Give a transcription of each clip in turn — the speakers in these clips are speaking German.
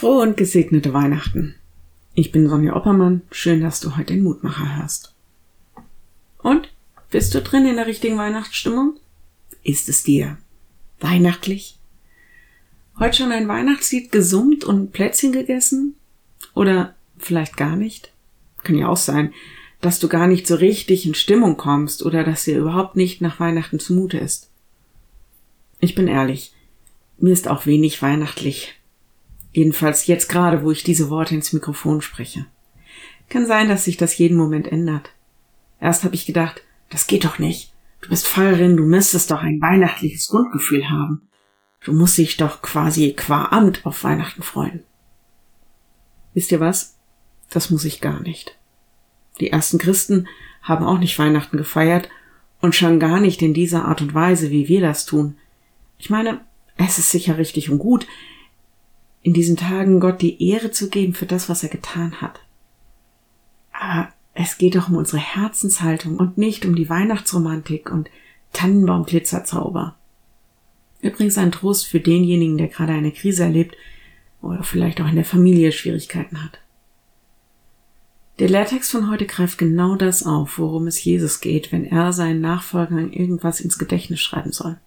Frohe und gesegnete Weihnachten. Ich bin Sonja Oppermann. Schön, dass du heute den Mutmacher hörst. Und? Bist du drin in der richtigen Weihnachtsstimmung? Ist es dir weihnachtlich? Heute schon ein Weihnachtslied gesummt und Plätzchen gegessen? Oder vielleicht gar nicht? Kann ja auch sein, dass du gar nicht so richtig in Stimmung kommst oder dass dir überhaupt nicht nach Weihnachten zumute ist. Ich bin ehrlich, mir ist auch wenig weihnachtlich. Jedenfalls jetzt gerade, wo ich diese Worte ins Mikrofon spreche. Kann sein, dass sich das jeden Moment ändert. Erst habe ich gedacht, das geht doch nicht. Du bist Pfarrerin, du müsstest doch ein weihnachtliches Grundgefühl haben. Du musst dich doch quasi qua Amt auf Weihnachten freuen. Wisst ihr was? Das muss ich gar nicht. Die ersten Christen haben auch nicht Weihnachten gefeiert und schon gar nicht in dieser Art und Weise, wie wir das tun. Ich meine, es ist sicher richtig und gut, in diesen Tagen Gott die Ehre zu geben für das, was er getan hat. Aber es geht doch um unsere Herzenshaltung und nicht um die Weihnachtsromantik und Tannenbaumglitzerzauber. Übrigens ein Trost für denjenigen, der gerade eine Krise erlebt oder vielleicht auch in der Familie Schwierigkeiten hat. Der Lehrtext von heute greift genau das auf, worum es Jesus geht, wenn er seinen Nachfolgern irgendwas ins Gedächtnis schreiben soll.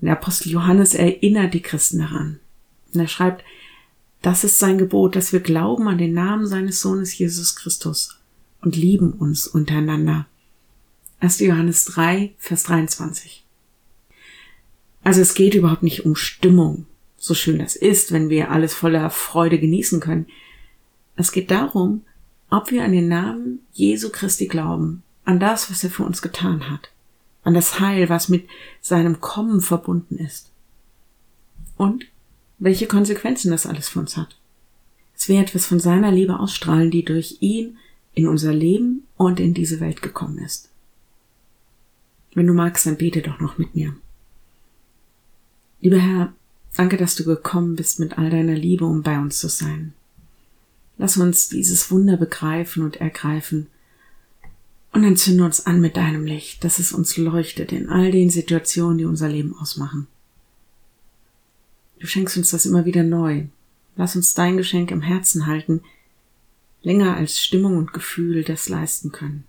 Und der Apostel Johannes erinnert die Christen daran. Und er schreibt, das ist sein Gebot, dass wir glauben an den Namen seines Sohnes Jesus Christus und lieben uns untereinander. 1. Johannes 3, Vers 23. Also es geht überhaupt nicht um Stimmung, so schön das ist, wenn wir alles voller Freude genießen können. Es geht darum, ob wir an den Namen Jesu Christi glauben, an das, was er für uns getan hat, an das Heil, was mit seinem Kommen verbunden ist. Und welche Konsequenzen das alles für uns hat. Es wird etwas von seiner Liebe ausstrahlen, die durch ihn in unser Leben und in diese Welt gekommen ist. Wenn du magst, dann bete doch noch mit mir. Lieber Herr, danke, dass du gekommen bist mit all deiner Liebe, um bei uns zu sein. Lass uns dieses Wunder begreifen und ergreifen und entzünde uns an mit deinem Licht, dass es uns leuchtet in all den Situationen, die unser Leben ausmachen. Du schenkst uns das immer wieder neu. Lass uns dein Geschenk im Herzen halten, länger als Stimmung und Gefühl das leisten können.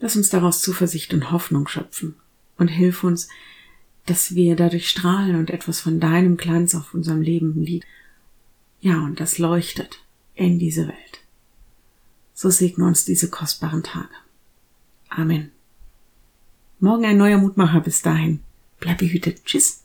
Lass uns daraus Zuversicht und Hoffnung schöpfen und hilf uns, dass wir dadurch strahlen und etwas von deinem Glanz auf unserem Leben liegt. Ja, und das leuchtet in diese Welt. So segne uns diese kostbaren Tage. Amen. Morgen ein neuer Mutmacher. Bis dahin. Bleib behütet. Tschüss.